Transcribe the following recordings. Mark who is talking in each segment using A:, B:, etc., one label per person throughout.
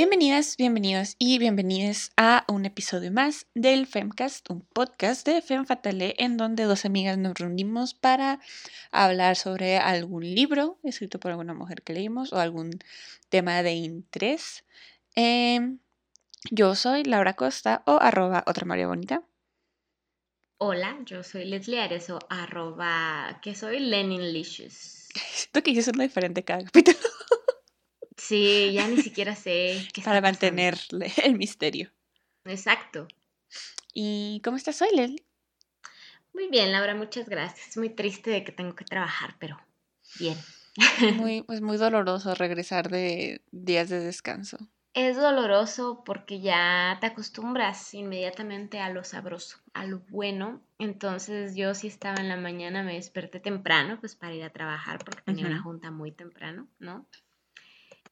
A: Bienvenidas, bienvenidos y bienvenidas a un episodio más del Femcast, un podcast de Fem Fatale en donde dos amigas nos reunimos para hablar sobre algún libro escrito por alguna mujer que leímos o algún tema de interés. Em, yo soy Laura Costa o arroba otra María Bonita.
B: Hola, yo soy Leslie Arezo, arroba que soy Lenin Licious.
A: Siento que hice uno diferente cada capítulo.
B: Sí, ya ni siquiera sé
A: qué Para mantener el misterio.
B: Exacto.
A: ¿Y cómo estás hoy, Leslie?
B: Muy bien, Laura, muchas gracias. Muy triste de que tengo que trabajar, pero bien.
A: Muy, pues muy doloroso regresar de días de descanso.
B: Es doloroso porque ya te acostumbras inmediatamente a lo sabroso, a lo bueno. Entonces yo si estaba en la mañana, me desperté temprano, pues para ir a trabajar porque tenía una junta muy temprano, ¿no?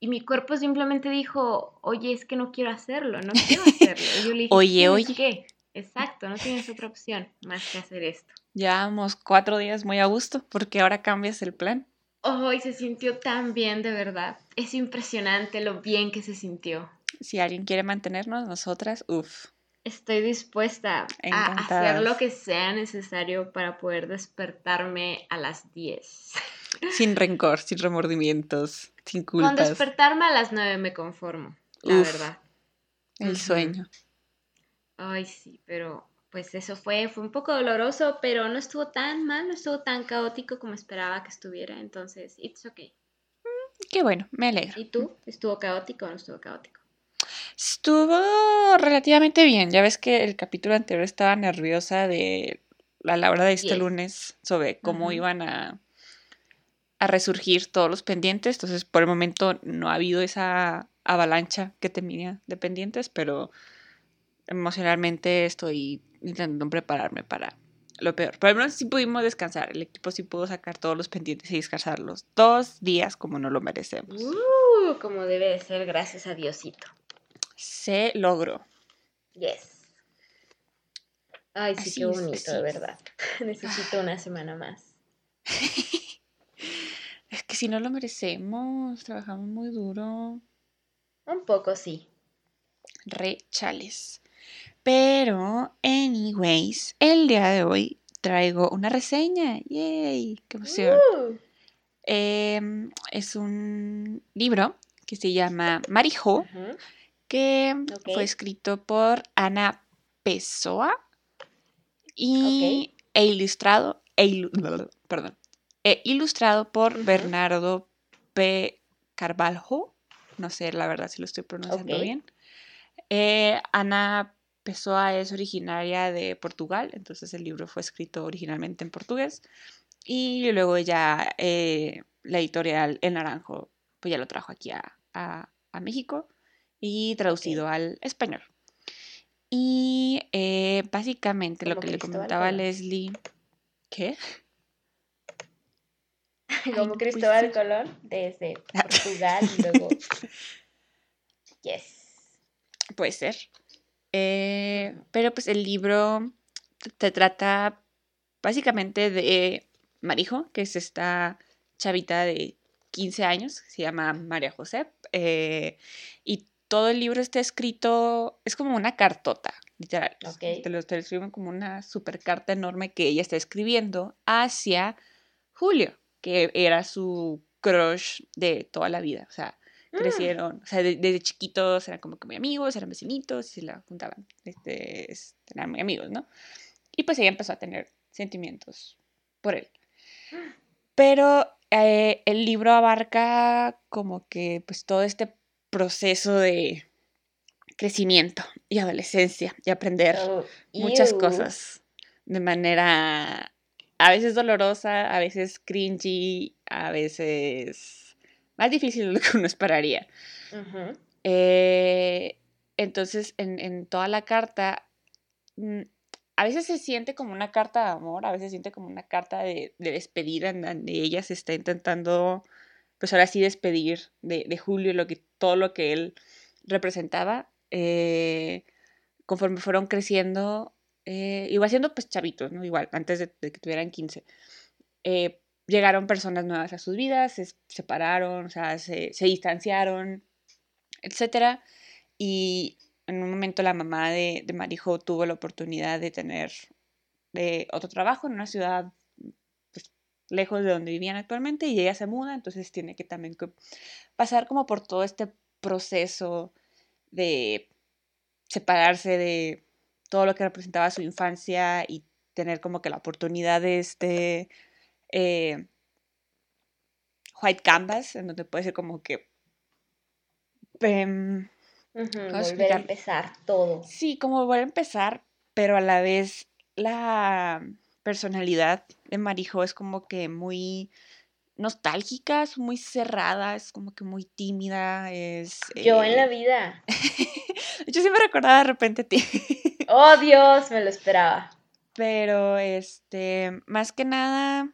B: Y mi cuerpo simplemente dijo, oye, es que no quiero hacerlo, no quiero hacerlo. Y yo le dije,
A: oye, oye.
B: ¿qué? Exacto, no tienes otra opción más que hacer esto.
A: Llevamos cuatro días muy a gusto porque ahora cambias el plan.
B: Hoy se sintió tan bien, de verdad. Es impresionante lo bien que se sintió.
A: Si alguien quiere mantenernos, nosotras, uff.
B: Estoy dispuesta a hacer lo que sea necesario para poder despertarme a las 10.
A: Sin rencor, sin remordimientos, sin culpas.
B: Con despertarme a las 9 me conformo, la verdad.
A: El sueño.
B: Ay, sí, pero pues eso fue, fue un poco doloroso, pero no estuvo tan mal, no estuvo tan caótico como esperaba que estuviera, entonces, it's okay.
A: Mm, qué bueno, me alegro.
B: ¿Y tú? ¿Estuvo caótico o no estuvo caótico?
A: Estuvo relativamente bien, ya ves que el capítulo anterior estaba nerviosa de la Laura de este lunes sobre cómo iban a, a resurgir todos los pendientes, entonces por el momento no ha habido esa avalancha que tenía de pendientes, pero emocionalmente estoy intentando prepararme para lo peor. Pero al menos sí pudimos descansar. El equipo sí pudo sacar todos los pendientes y descansarlos dos días como no lo merecemos.
B: Uh, como debe de ser, gracias a Diosito.
A: Se logró.
B: Yes. Ay, sí, qué bonito, de verdad. Necesito una semana más.
A: que si no lo merecemos, trabajamos muy duro.
B: Un poco, sí.
A: Re chales. Pero, anyways, el día de hoy traigo una reseña. ¡Yay! ¡Qué emoción! Uh. Em, es un libro que se llama Marijo, que fue escrito por Ana Pessoa y, e ilustrado, e perdón, e ilustrado por Bernardo P. Carvalho. No sé la verdad si lo estoy pronunciando bien. Eh, Ana Pessoa es originaria de Portugal, entonces el libro fue escrito originalmente en portugués y luego ya eh, la editorial El Naranjo pues ya lo trajo aquí a, México y traducido al español. Y eh, básicamente lo que le comentaba a Leslie, ¿qué?
B: Como Cristóbal Colón desde Portugal y luego... Yes.
A: Puede ser. Eh, pero pues el libro te trata básicamente de Marijo, que es esta chavita de 15 años, se llama María José, eh, y todo el libro está escrito, es como una cartota, literal. Te lo, te escriben como una super carta enorme que ella está escribiendo hacia Julio, que era su crush de toda la vida. O sea, Mm. crecieron, o sea, desde chiquitos eran como que muy amigos, eran vecinitos y se la juntaban, este, eran muy amigos, ¿no? Y pues ella empezó a tener sentimientos por él. Pero eh, el libro abarca como que pues todo este proceso de crecimiento y adolescencia y aprender oh, muchas cosas de manera a veces dolorosa, a veces cringy, a veces más difícil de lo que uno esperaría. Eh, entonces, en, toda la carta, mm, a veces se siente como una carta de amor, a veces se siente como una carta de, despedida en donde ella se está intentando, pues ahora sí, despedir de, Julio, lo que, todo lo que él representaba. Eh, conforme fueron creciendo, eh, igual siendo pues chavitos, ¿no? Igual, antes de, que tuvieran 15. Eh, llegaron personas nuevas a sus vidas, se separaron, o sea, se, distanciaron. etcétera. Y en un momento la mamá de, de Marijo tuvo la oportunidad de tener de otro trabajo en una ciudad pues, lejos de donde vivían actualmente y ella se muda, entonces tiene que también pasar como por todo este proceso de separarse de todo lo que representaba su infancia y tener como que la oportunidad de este eh, white canvas, en donde puede ser como que...
B: Em, volver a empezar todo.
A: Sí, como volver a empezar, pero a la vez la personalidad de Marijo es como que muy nostálgica, es muy cerrada, es como que muy tímida, es...
B: Yo en la eh, vida.
A: Yo sí me recordaba de repente a ti.
B: oh Dios, me lo esperaba.
A: Pero, este, más que nada,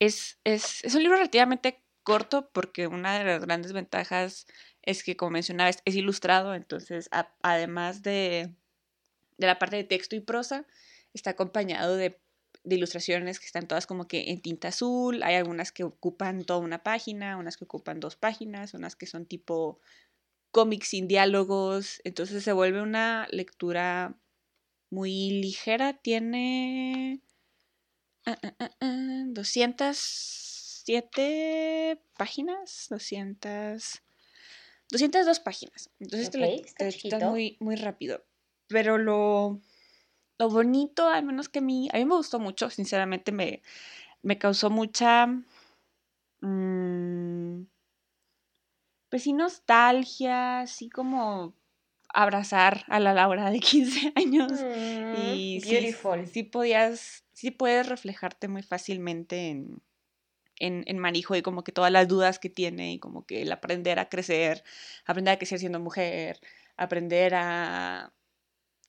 A: es, es, es un libro relativamente corto porque una de las grandes ventajas es que, como mencionaba, es, ilustrado, entonces, además de, de la parte de texto y prosa, está acompañado de de ilustraciones que están todas como que en tinta azul, hay algunas que ocupan toda una página, unas que ocupan dos páginas, unas que son tipo cómics sin diálogos, entonces se vuelve una lectura muy ligera, tiene 207 ah, ah, ah, páginas, 200... 202 páginas. Entonces está, muy, muy rápido. Pero lo, lo bonito, al menos que a mí, a mí me gustó mucho, sinceramente me, me causó mucha, mmm, pues sí, nostalgia, así como abrazar a la Laura de 15 años. Mm, y beautiful. Sí, podías, sí puedes reflejarte muy fácilmente en, en, en, Marijo y como que todas las dudas que tiene y como que el aprender a crecer, aprender a crecer siendo mujer, aprender a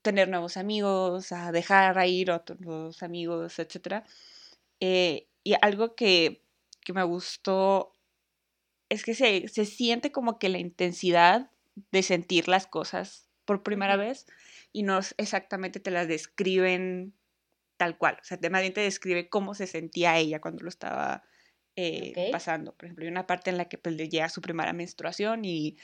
A: tener nuevos amigos, a dejar a ir otros amigos, etc. Eh, y algo que, me gustó es que se, siente como que la intensidad de sentir las cosas por primera vez y no exactamente te las describen tal cual. O sea, más bien te describe cómo se sentía ella cuando lo estaba eh, pasando. Por ejemplo, hay una parte en la que pues, le llega su primera menstruación y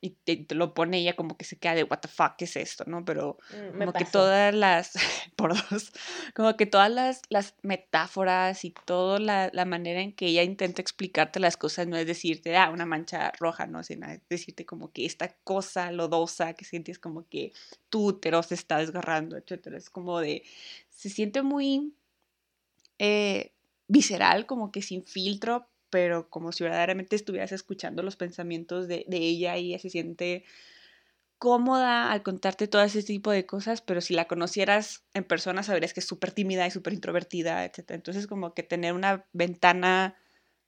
A: y te, lo pone ella como que se queda de what the fuck es esto, ¿no? Pero mm, como que todas las, por dos, como que todas las, las metáforas y toda la, la, manera en que ella intenta explicarte las cosas no es decirte, ah, una mancha roja, no, sino es decirte como que esta cosa lodosa que sientes como que tu útero se está desgarrando, etcétera. Es como de, se siente muy eh, visceral, como que sin filtro, pero como si verdaderamente estuvieras escuchando los pensamientos de, ella y ella se siente cómoda al contarte todo ese tipo de cosas, pero si la conocieras en persona sabrías que es súper tímida y súper introvertida, etc. Entonces como que tener una ventana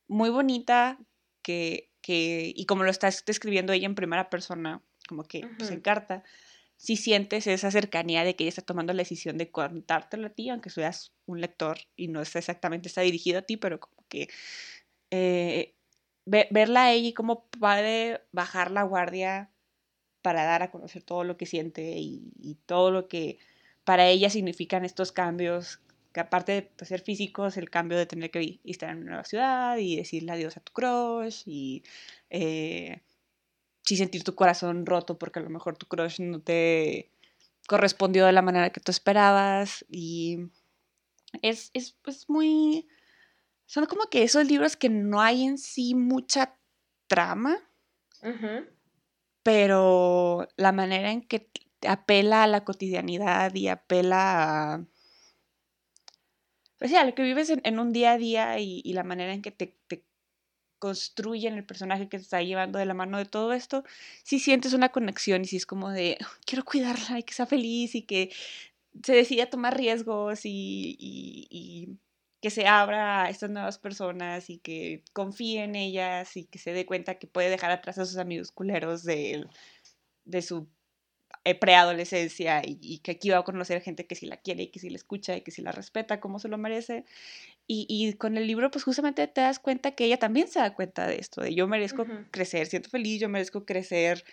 A: muy bonita que, que y como lo estás describiendo ella en primera persona, como que pues, encarta, si sientes esa cercanía de que ella está tomando la decisión de contártelo a ti, aunque seas un lector y no está exactamente está dirigido a ti, pero como que eh, verla a ella y cómo puede bajar la guardia para dar a conocer todo lo que siente y, todo lo que para ella significan estos cambios, que aparte de pues, ser físicos, el cambio de tener que estar en una nueva ciudad y decirle adiós a tu crush y eh, sí sentir tu corazón roto porque a lo mejor tu crush no te correspondió de la manera que tú esperabas y es, es pues, muy son como que esos libros que no hay en sí mucha trama, pero la manera en que apela a la cotidianidad y apela a... Pues a lo que vives en, un día a día y, la manera en que te, te, construyen el personaje que te está llevando de la mano de todo esto, si sientes una conexión y si es como de, quiero cuidarla y que sea feliz y que se decida tomar riesgos y que se abra a estas nuevas personas y que confíe en ellas y que se dé cuenta que puede dejar atrás a sus amigos culeros de, de su eh, preadolescencia y, y, que aquí va a conocer gente que sí la quiere y que sí la escucha y que sí la respeta como se lo merece. Y, y con el libro, pues justamente te das cuenta que ella también se da cuenta de esto, de yo merezco crecer, siento feliz, yo merezco crecer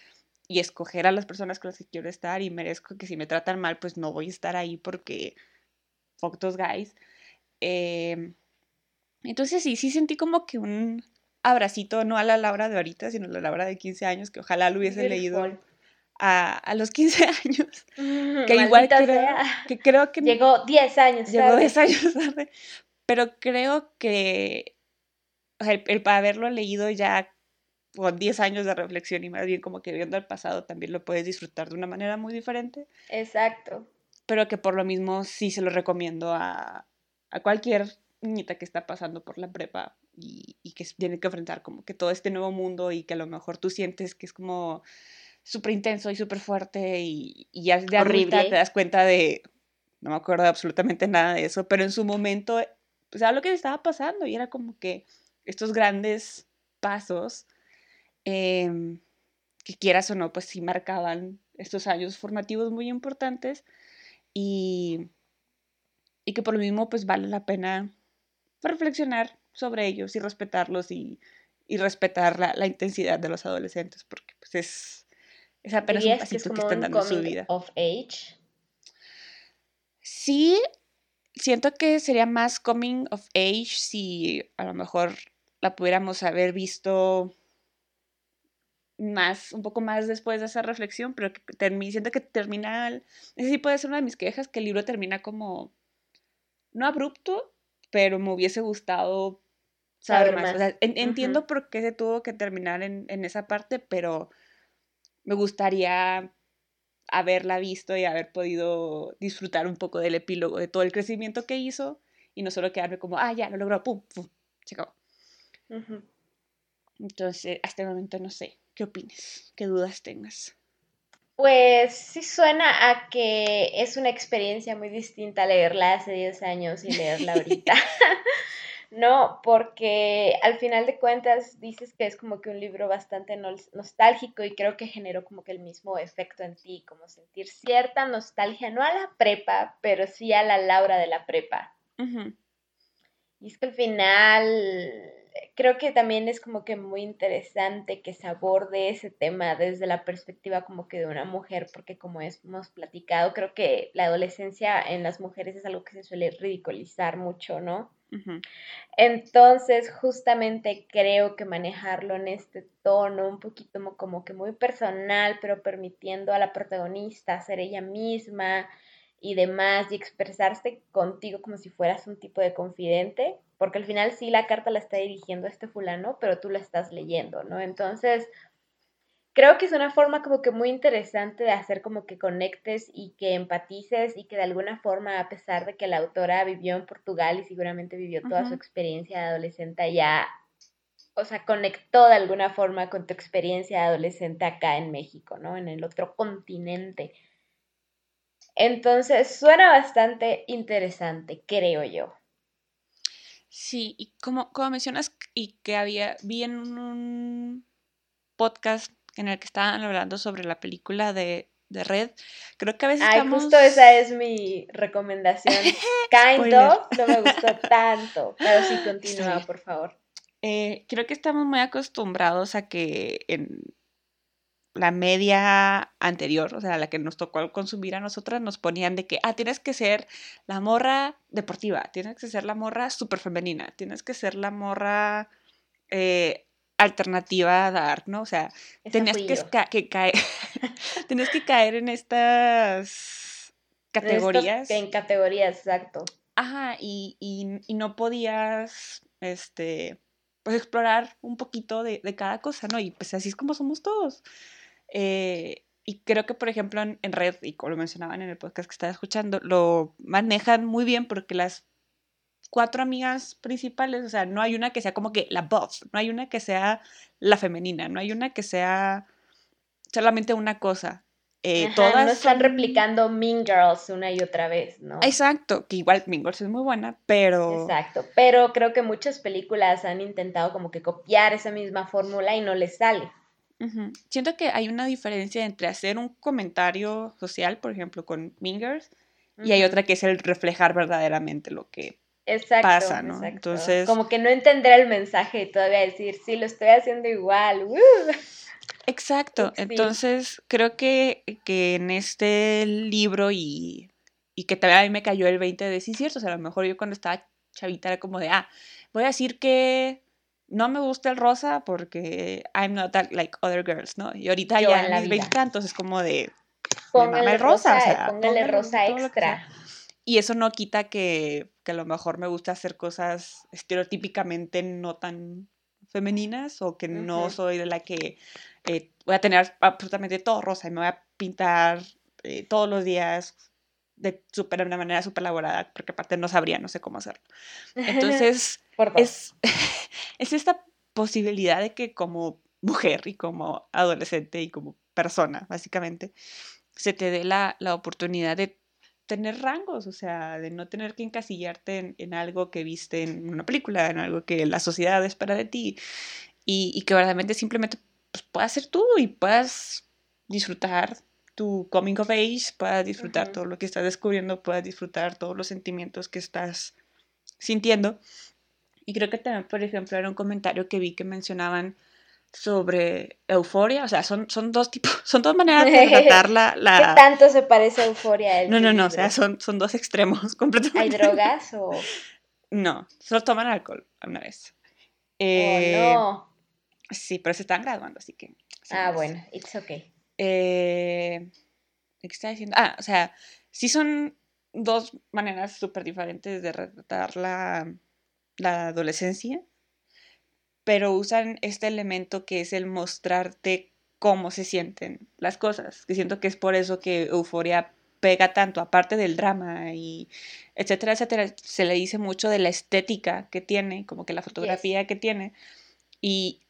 A: y escoger a las personas con las que quiero estar y merezco que si me tratan mal, pues no voy a estar ahí porque fuck those guys. Em, entonces sí, sí sentí como que un abracito, no a la Laura de ahorita, sino a la Laura de 15 años, que ojalá lo hubiese leído a, a, los 15 años. Que igual creo, que creo que...
B: Llegó 10 años
A: Llegó tarde. 10 años tarde. Pero creo que el, el para haberlo leído ya con 10 años de reflexión y más bien como que viendo el pasado también lo puedes disfrutar de una manera muy diferente.
B: Exacto.
A: Pero que por lo mismo sí se lo recomiendo a, a cualquier niñita que está pasando por la prepa y, y, que tiene que enfrentar como que todo este nuevo mundo y que a lo mejor tú sientes que es como súper intenso y súper fuerte y, y, ya de adulta te das cuenta de, no me acuerdo absolutamente nada de eso, pero en su momento, pues era lo que estaba pasando y era como que estos grandes pasos eh, que quieras o no, pues sí marcaban estos años formativos muy importantes y, y que por lo mismo pues vale la pena reflexionar sobre ellos y respetarlos y, y respetar la, la, intensidad de los adolescentes porque pues es, es apenas un pasito que, es que están dando en su vida.
B: Of age?
A: Sí, siento que sería más coming of age si a lo mejor la pudiéramos haber visto más, un poco más después de esa reflexión, pero que siento que termina, ese sí puede ser una de mis quejas, que el libro termina como, no abrupto, pero me hubiese gustado saber, más. O sea, entiendo por qué se tuvo que terminar en, en, esa parte, pero me gustaría haberla visto y haber podido disfrutar un poco del epílogo, de todo el crecimiento que hizo, y no solo quedarme como, ah, ya, lo logró, pum, pum, se acabó. Entonces, hasta el momento no sé. ¿Qué opines? ¿Qué dudas tengas?
B: Pues sí suena a que es una experiencia muy distinta leerla hace 10 años y leerla ahorita. no, porque al final de cuentas dices que es como que un libro bastante nostálgico y creo que generó como que el mismo efecto en ti, como sentir cierta nostalgia, no a la prepa, pero sí a la Laura de la prepa. Y es que al final creo que también es como que muy interesante que se aborde ese tema desde la perspectiva como que de una mujer, porque como hemos platicado, creo que la adolescencia en las mujeres es algo que se suele ridiculizar mucho, ¿no? Entonces, justamente creo que manejarlo en este tono, un poquito como que muy personal, pero permitiendo a la protagonista ser ella misma y demás, y expresarse contigo como si fueras un tipo de confidente, porque al final sí la carta la está dirigiendo a este fulano, pero tú la estás leyendo, ¿no? Entonces, creo que es una forma como que muy interesante de hacer como que conectes y que empatices y que de alguna forma, a pesar de que la autora vivió en Portugal y seguramente vivió toda su experiencia de adolescente ya, o sea, conectó de alguna forma con tu experiencia de adolescente acá en México, ¿no? En el otro continente. Entonces, suena bastante interesante, creo yo.
A: Sí, y como, como mencionas, y que había, vi en un podcast en el que estaban hablando sobre la película de, de Red, creo que a veces
B: Ay, justo esa es mi recomendación. kind of, no me gustó tanto, pero sí continúa, por favor.
A: Eh, creo que estamos muy acostumbrados a que en la media anterior, o sea, la que nos tocó consumir a nosotras, nos ponían de que, ah, tienes que ser la morra deportiva, tienes que ser la morra súper femenina, tienes que ser la morra eh, alternativa a dar, ¿no? O sea, tenías que, caer, tenías que caer en estas categorías.
B: En, categorías, exacto.
A: Ajá, y, y, no podías, este, pues explorar un poquito de, de, cada cosa, ¿no? Y pues así es como somos todos. Eh, y creo que, por ejemplo, en, Red, y como lo mencionaban en el podcast que estaba escuchando, lo manejan muy bien porque las cuatro amigas principales, o sea, no hay una que sea como que la boss, no hay una que sea la femenina, no hay una que sea solamente una cosa.
B: Eh, todas no están replicando Mean Girls una y otra vez, ¿no?
A: Exacto, que igual Mean Girls es muy buena, pero...
B: Exacto, pero creo que muchas películas han intentado como que copiar esa misma fórmula y no les sale.
A: Siento que hay una diferencia entre hacer un comentario social, por ejemplo, con Mingers, y hay otra que es el reflejar verdaderamente lo que pasa, ¿no?
B: Entonces. Como que no entender el mensaje y todavía decir, sí, lo estoy haciendo igual.
A: Exacto. Entonces, creo que, que en este libro y, y que también a mí me cayó el 20 de sí, cierto. O sea, a lo mejor yo cuando estaba chavita era como de, ah, voy a decir que no me gusta el rosa porque I'm not that like other girls, ¿no? Y ahorita ya en mis veintitantos es como de,
B: póngale el rosa, o sea, póngale, rosa extra.
A: Y eso no quita que, que, a lo mejor me gusta hacer cosas estereotípicamente no tan femeninas o que no soy de la que eh, voy a tener absolutamente todo rosa y me voy a pintar eh, todos los días de, super, de una manera súper elaborada, porque aparte no sabría, no sé cómo hacerlo. Entonces, es, es esta posibilidad de que como mujer y como adolescente y como persona, básicamente, se te dé la, la oportunidad de tener rangos, o sea, de no tener que encasillarte en, algo que viste en una película, en algo que la sociedad espera de ti, y, y que verdaderamente simplemente pues, puedas ser tú y puedas disfrutar tu coming of age, puedas disfrutar todo lo que estás descubriendo, puedas disfrutar todos los sentimientos que estás sintiendo. Y creo que también, por ejemplo, era un comentario que vi que mencionaban sobre euforia, o sea, son, son dos tipos, son dos maneras de tratar la, la...
B: ¿Qué tanto se parece a euforia?
A: No, no, no, o sea, son, son dos extremos completamente.
B: ¿Hay drogas o...?
A: No, solo toman alcohol una vez.
B: oh, eh, no.
A: Sí, pero se están graduando, así que...
B: Ah, bueno, it's okay.
A: Eh, ¿Qué está diciendo? Ah, o sea, sí son dos maneras súper diferentes de retratar la, la adolescencia pero usan este elemento que es el mostrarte cómo se sienten las cosas, que siento que es por eso que Euforia pega tanto, aparte del drama y etcétera, etcétera, se le dice mucho de la estética que tiene, como que la fotografía que tiene, y,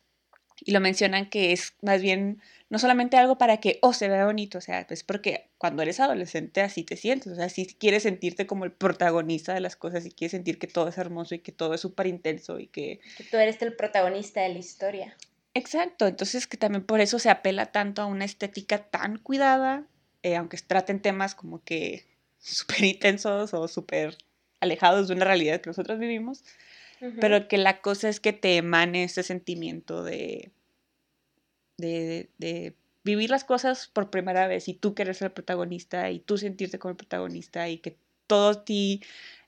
A: y lo mencionan que es más bien no solamente algo para que, oh, se vea bonito, o sea, pues porque cuando eres adolescente así te sientes, o sea, si quieres sentirte como el protagonista de las cosas y quieres sentir que todo es hermoso y que todo es súper intenso y que...
B: Que tú eres el protagonista de la historia.
A: Exacto, entonces que también por eso se apela tanto a una estética tan cuidada, eh, aunque traten temas como que súper intensos o súper alejados de una realidad que nosotros vivimos, pero que la cosa es que te emane ese sentimiento de de, vivir las cosas por primera vez y tú querer ser el protagonista y tú sentirte como el protagonista y que todo ti,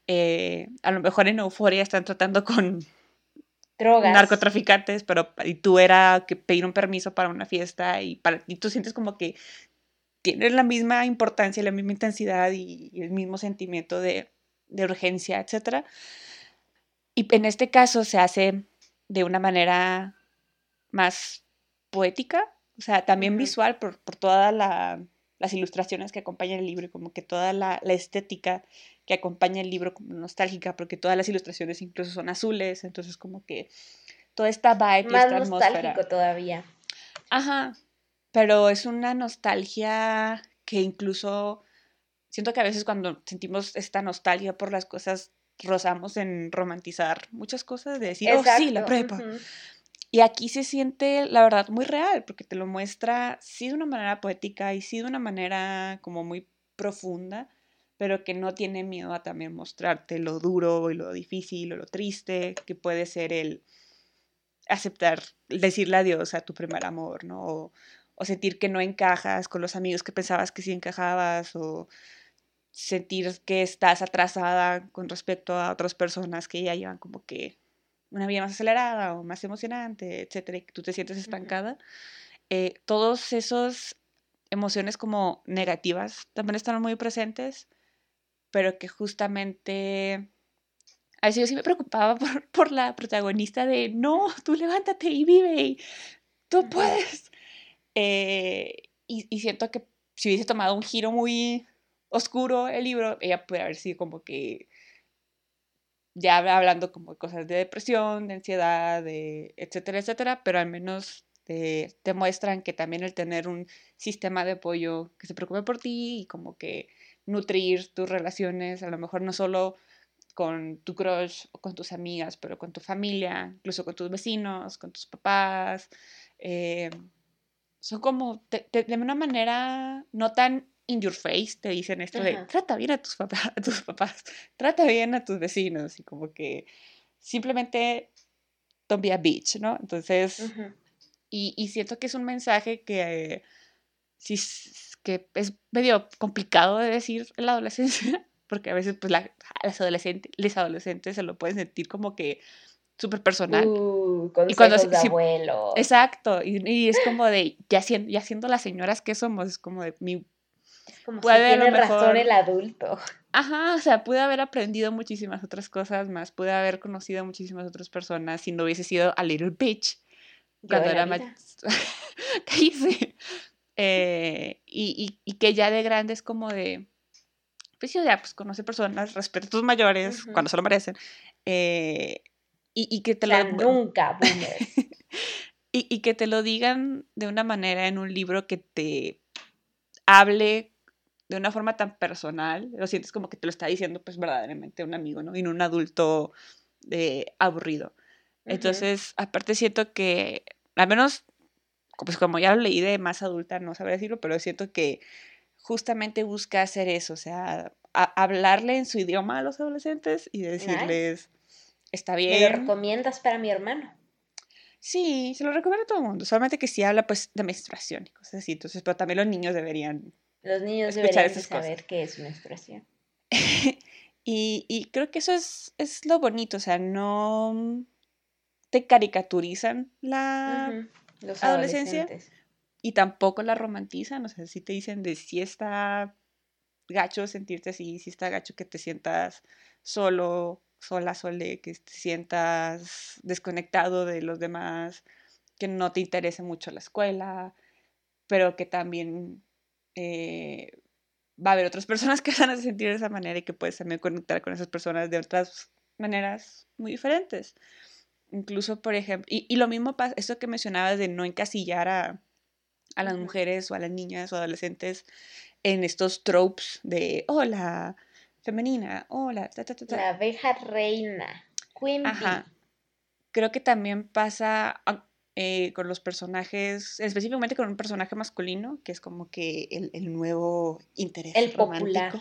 A: eh, a lo mejor en euforia están tratando con
B: drogas.
A: narcotraficantes, pero y tú era que pedir un permiso para una fiesta y, para, y tú sientes como que tienes la misma importancia, la misma intensidad y, y el mismo sentimiento de, de urgencia, etc. Y en este caso se hace de una manera más poética, o sea, también visual por, por todas las ilustraciones que acompañan el libro y como que toda la, estética que acompaña el libro como nostálgica, porque todas las ilustraciones incluso son azules, entonces como que toda esta vibe
B: Más nostálgico todavía.
A: Ajá, pero es una nostalgia que incluso siento que a veces cuando sentimos esta nostalgia por las cosas rozamos en romantizar muchas cosas, de decir, oh sí, la prepa. Y aquí se siente, la verdad, muy real, porque te lo muestra, sí de una manera poética y sí de una manera como muy profunda, pero que no tiene miedo a también mostrarte lo duro y lo difícil o lo triste que puede ser el aceptar, decirle adiós a tu primer amor, ¿no? O, o sentir que no encajas con los amigos que pensabas que sí encajabas, o sentir que estás atrasada con respecto a otras personas que ya llevan como que una vida más acelerada o más emocionante, etcétera, y tú te sientes estancada, eh, todos esos emociones como negativas también están muy presentes, pero que justamente a veces yo sí me preocupaba por, por la protagonista de no, tú levántate y vive, y tú puedes. Eh, y, y, siento que si hubiese tomado un giro muy oscuro el libro, ella puede haber sido como que ya hablando como de cosas de depresión, de ansiedad, de etcétera, etcétera, pero al menos te, muestran que también el tener un sistema de apoyo que se preocupe por ti y como que nutrir tus relaciones, a lo mejor no solo con tu crush o con tus amigas, pero con tu familia, incluso con tus vecinos, con tus papás, eh, son como de una manera no tan in your face te dicen esto de trata bien a tus, papás, a tus papás, trata bien a tus vecinos y como que simplemente don't be a bitch, ¿no? Entonces, y, y, siento que es un mensaje que, sí, que es medio complicado de decir en la adolescencia, porque a veces pues las adolescentes, los adolescentes se lo pueden sentir como que súper personal.
B: Uh,
A: y cuando
B: de
A: sí,
B: abuelo.
A: Exacto, y, y, es como de, ya siendo, ya siendo las señoras que somos, es como de, mi...
B: Como
A: puede
B: si tiene razón el adulto.
A: Ajá, o sea, pude haber aprendido muchísimas otras cosas más, pude haber conocido a muchísimas otras personas si no hubiese sido a little bitch
B: Yo
A: cuando era más... Cállese. Eh, y, y, y que ya de grande es como de, pues sí, ya, pues conoce personas, respeta a tus mayores cuando se lo merecen. eh, y, y que te
B: O sea,
A: lo...
B: nunca.
A: Y, y que te lo digan de una manera en un libro que te hable de una forma tan personal, lo sientes como que te lo está diciendo pues verdaderamente un amigo, ¿no? Y no un adulto eh, aburrido. Entonces, aparte siento que, al menos, pues como ya lo leí de más adulta, no sabré decirlo, pero siento que justamente busca hacer eso, o sea, hablarle en su idioma a los adolescentes y decirles, está
B: ¿Me lo
A: bien.
B: recomiendas para mi hermano?
A: Sí, se lo recomiendo a todo el mundo, solamente que sí habla pues de menstruación y cosas así, entonces, pero también los niños deberían.
B: Los niños
A: Escuchar
B: deberían de
A: esas cosas.
B: saber qué es menstruación.
A: y, y creo que eso es, es lo bonito, o sea, no te caricaturizan la...
B: Los
A: adolescencia. y tampoco la romantizan, o sea, si te dicen de si está gacho sentirte así, si está gacho que te sientas solo, sola, sole, que te sientas desconectado de los demás, que no te interese mucho la escuela, pero que también eh, va a haber otras personas que van a sentir de esa manera y que puedes también conectar con esas personas de otras maneras muy diferentes. Incluso, por ejemplo, y, y lo mismo pasa, esto que mencionabas de no encasillar a, a las mujeres o a las niñas o adolescentes en estos tropes de hola, femenina, hola, ta, ta, ta, ta".
B: La abeja reina. Queen.
A: Ajá. Creo que también pasa eh, con los personajes, específicamente con un personaje masculino, que es como que el, el nuevo interés
B: El popular.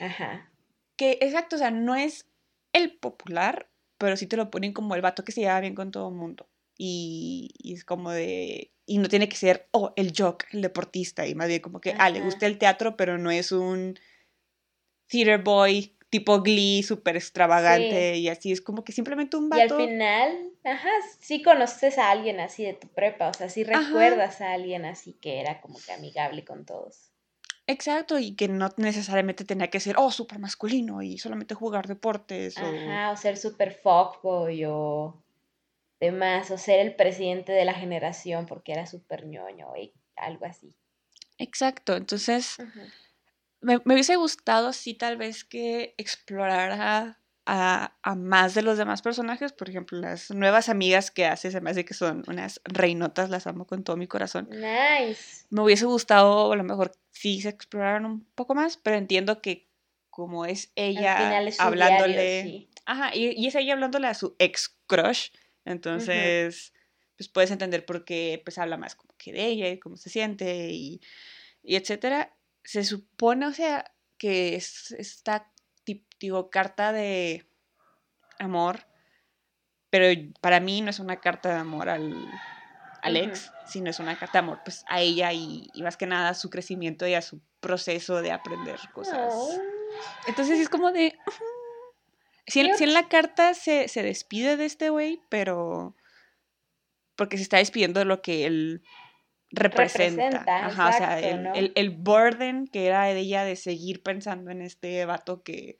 B: Ajá.
A: Que, exacto, o sea, no es el popular, pero sí te lo ponen como el vato que se lleva bien con todo el mundo. Y, y es como de. Y no tiene que ser, oh, el jock, el deportista. Y más bien como que, ah, le gusta el teatro, pero no es un theater boy tipo Glee, súper extravagante. Y así es como que simplemente un
B: Y al
A: vato.
B: final, ajá, sí conoces a alguien así de tu prepa, o sea, sí
A: Ajá.
B: recuerdas a alguien así que era como que amigable con todos.
A: Exacto, y que no necesariamente tenía que ser, oh, súper masculino y solamente jugar deportes. O...
B: Ajá, o ser super fuckboy o demás, o ser el presidente de la generación porque era súper ñoño y algo así.
A: Exacto, entonces. Me, me hubiese gustado, sí, tal vez que explorara a, a más de los demás personajes. Por ejemplo, las nuevas amigas que hace, se me hace que son unas reinotas, las amo con todo mi corazón.
B: Nice.
A: Me hubiese gustado, a lo mejor, sí se exploraran un poco más, pero entiendo que como es ella
B: es
A: hablándole.
B: diario, sí.
A: Ajá, y, y es ella hablándole a su ex crush. Entonces, pues puedes entender por qué pues habla más como que de ella y cómo se siente y, y etcétera. Se supone, o sea, que es esta digo, carta de amor, pero para mí no es una carta de amor al, al
B: Ujú.
A: ex, sino es una carta de amor pues a ella y, y más que nada a su crecimiento y a su proceso de aprender cosas.
B: Oh.
A: Entonces es como de... ujú. Si en, si en la carta se, se despide de este güey, pero... Porque se está despidiendo de lo que él representa.
B: Representa,
A: Ajá, o sea, el,
B: ¿no?
A: el, el burden que era de ella de seguir pensando en este vato que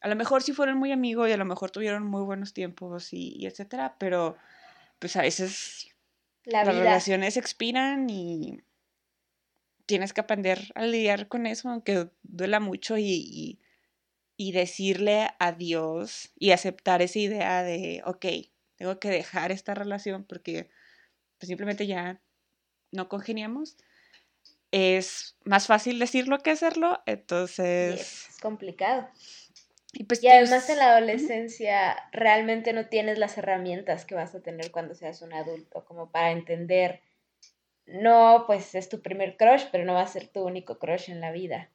A: a lo mejor sí fueron muy amigos y a lo mejor tuvieron muy buenos tiempos y, y etcétera, pero pues a veces
B: La
A: las
B: vida.
A: relaciones expiran y tienes que aprender a lidiar con eso, aunque duela mucho y, y, y decirle adiós y aceptar esa idea de, ok, tengo que dejar esta relación porque pues, simplemente ya no congeniamos. Es más fácil decirlo que hacerlo, entonces...
B: Yes, es complicado.
A: Y, pues,
B: Y además en la
A: es-
B: adolescencia realmente no tienes las herramientas que vas a tener cuando seas un adulto, como para entender, no, pues es tu primer crush, pero no va a ser tu único crush en la vida,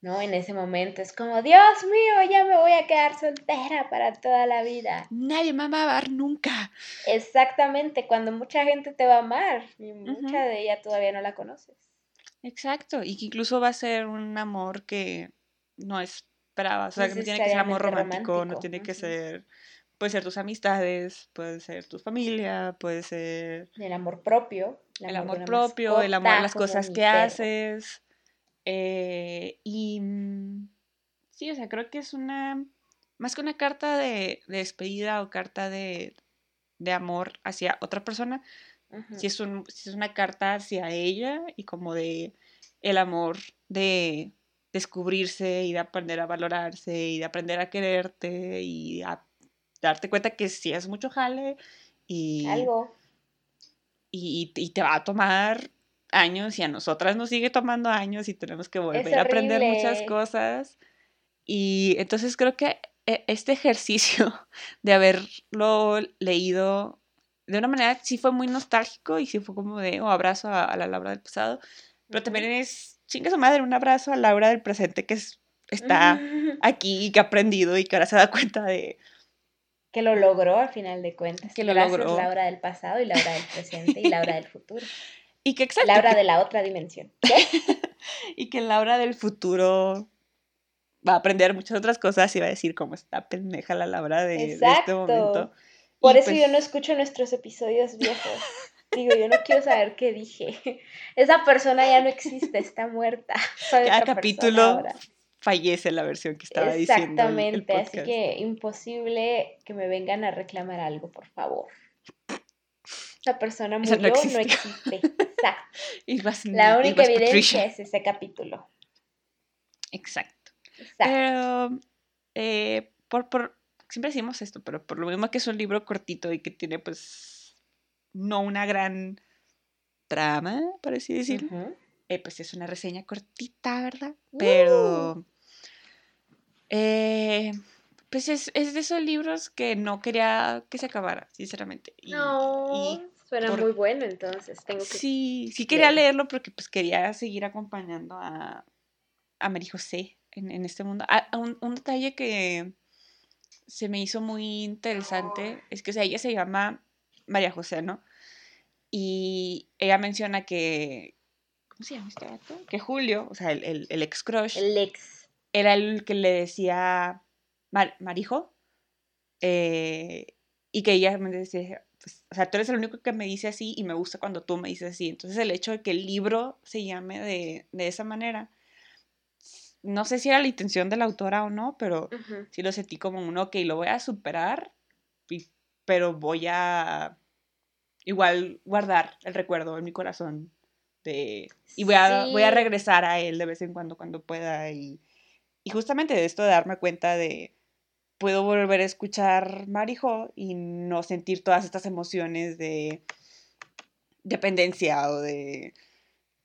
B: ¿no? En ese momento es como, Dios mío, ya me voy a quedar soltera para toda la vida.
A: Nadie me va a amar nunca.
B: Exactamente, cuando mucha gente te va a amar y mucha de ella todavía no la conoces.
A: Exacto, y que incluso va a ser un amor que no esperabas, o sea, que no tiene que ser amor romántico, no tiene que ser puede ser tus amistades, puede ser tu familia, puede ser...
B: El amor propio.
A: El amor, propio, el amor a las cosas que haces. Eh, y mm, sí, o sea, creo que es una, más que una carta de, despedida o carta de, amor hacia otra persona, si, es un, si es una carta hacia ella y como de el amor de descubrirse y de aprender a valorarse y de aprender a quererte y a darte cuenta que sí es mucho jale y...
B: Algo.
A: Y, y, te va a tomar años y a nosotras nos sigue tomando años y tenemos que volver a aprender muchas cosas. Y entonces creo que e, este ejercicio de haberlo leído de una manera sí fue muy nostálgico y sí fue como de oh, abrazo a, la Laura del pasado, pero también es, chinga su madre, un abrazo a Laura del presente que está aquí y que ha aprendido y que ahora se da cuenta de...
B: Que lo logró al final de cuentas. Que lo Gracias logró. Laura del pasado y Laura del presente y Laura del futuro.
A: Y que exacto.
B: Laura de la otra dimensión.
A: y que Laura del futuro va a aprender muchas otras cosas y va a decir cómo está pendeja la Laura de, este momento.
B: Por eso yo pues no escucho nuestros episodios viejos. Digo, yo no quiero saber qué dije. Esa persona ya no existe, está muerta.
A: Cada capítulo fallece la versión que estaba diciendo.
B: Exactamente, así que imposible que me vengan a reclamar algo, por favor. Esa persona murió, no, existe. Exacto. la única evidencia es ese capítulo.
A: Exacto. Pero, eh, por, por, siempre decimos esto, pero por lo mismo que es un libro cortito y que tiene, pues, no una gran trama, por así decirlo, eh, pues es una reseña cortita, ¿verdad? Pero, uh. eh, pues es, es, de esos libros que no quería que se acabara, sinceramente.
B: no, suena muy bueno, entonces tengo que...
A: Sí, sí quería leerlo porque pues quería seguir acompañando a, a Mary José en, este mundo. Ah, un, un, detalle que se me hizo muy interesante es que ella se llama María José, ¿no? Y ella menciona que. ¿Cómo se llama este gato? Que Julio, o sea, el, el, ex crush.
B: El ex.
A: Era el que le decía Marijo. Eh, y que ella me decía, pues, o sea, tú eres el único que me dice así y me gusta cuando tú me dices así. Entonces el hecho de que el libro se llame de, de esa manera no sé si era la intención de la autora o no, pero sí lo sentí como un, ok, lo voy a superar, pero voy a igual guardar el recuerdo en mi corazón de, y voy a, voy a regresar a él de vez en cuando cuando pueda y, y justamente de esto de darme cuenta de puedo volver a escuchar Marijo y no sentir todas estas emociones de dependencia o de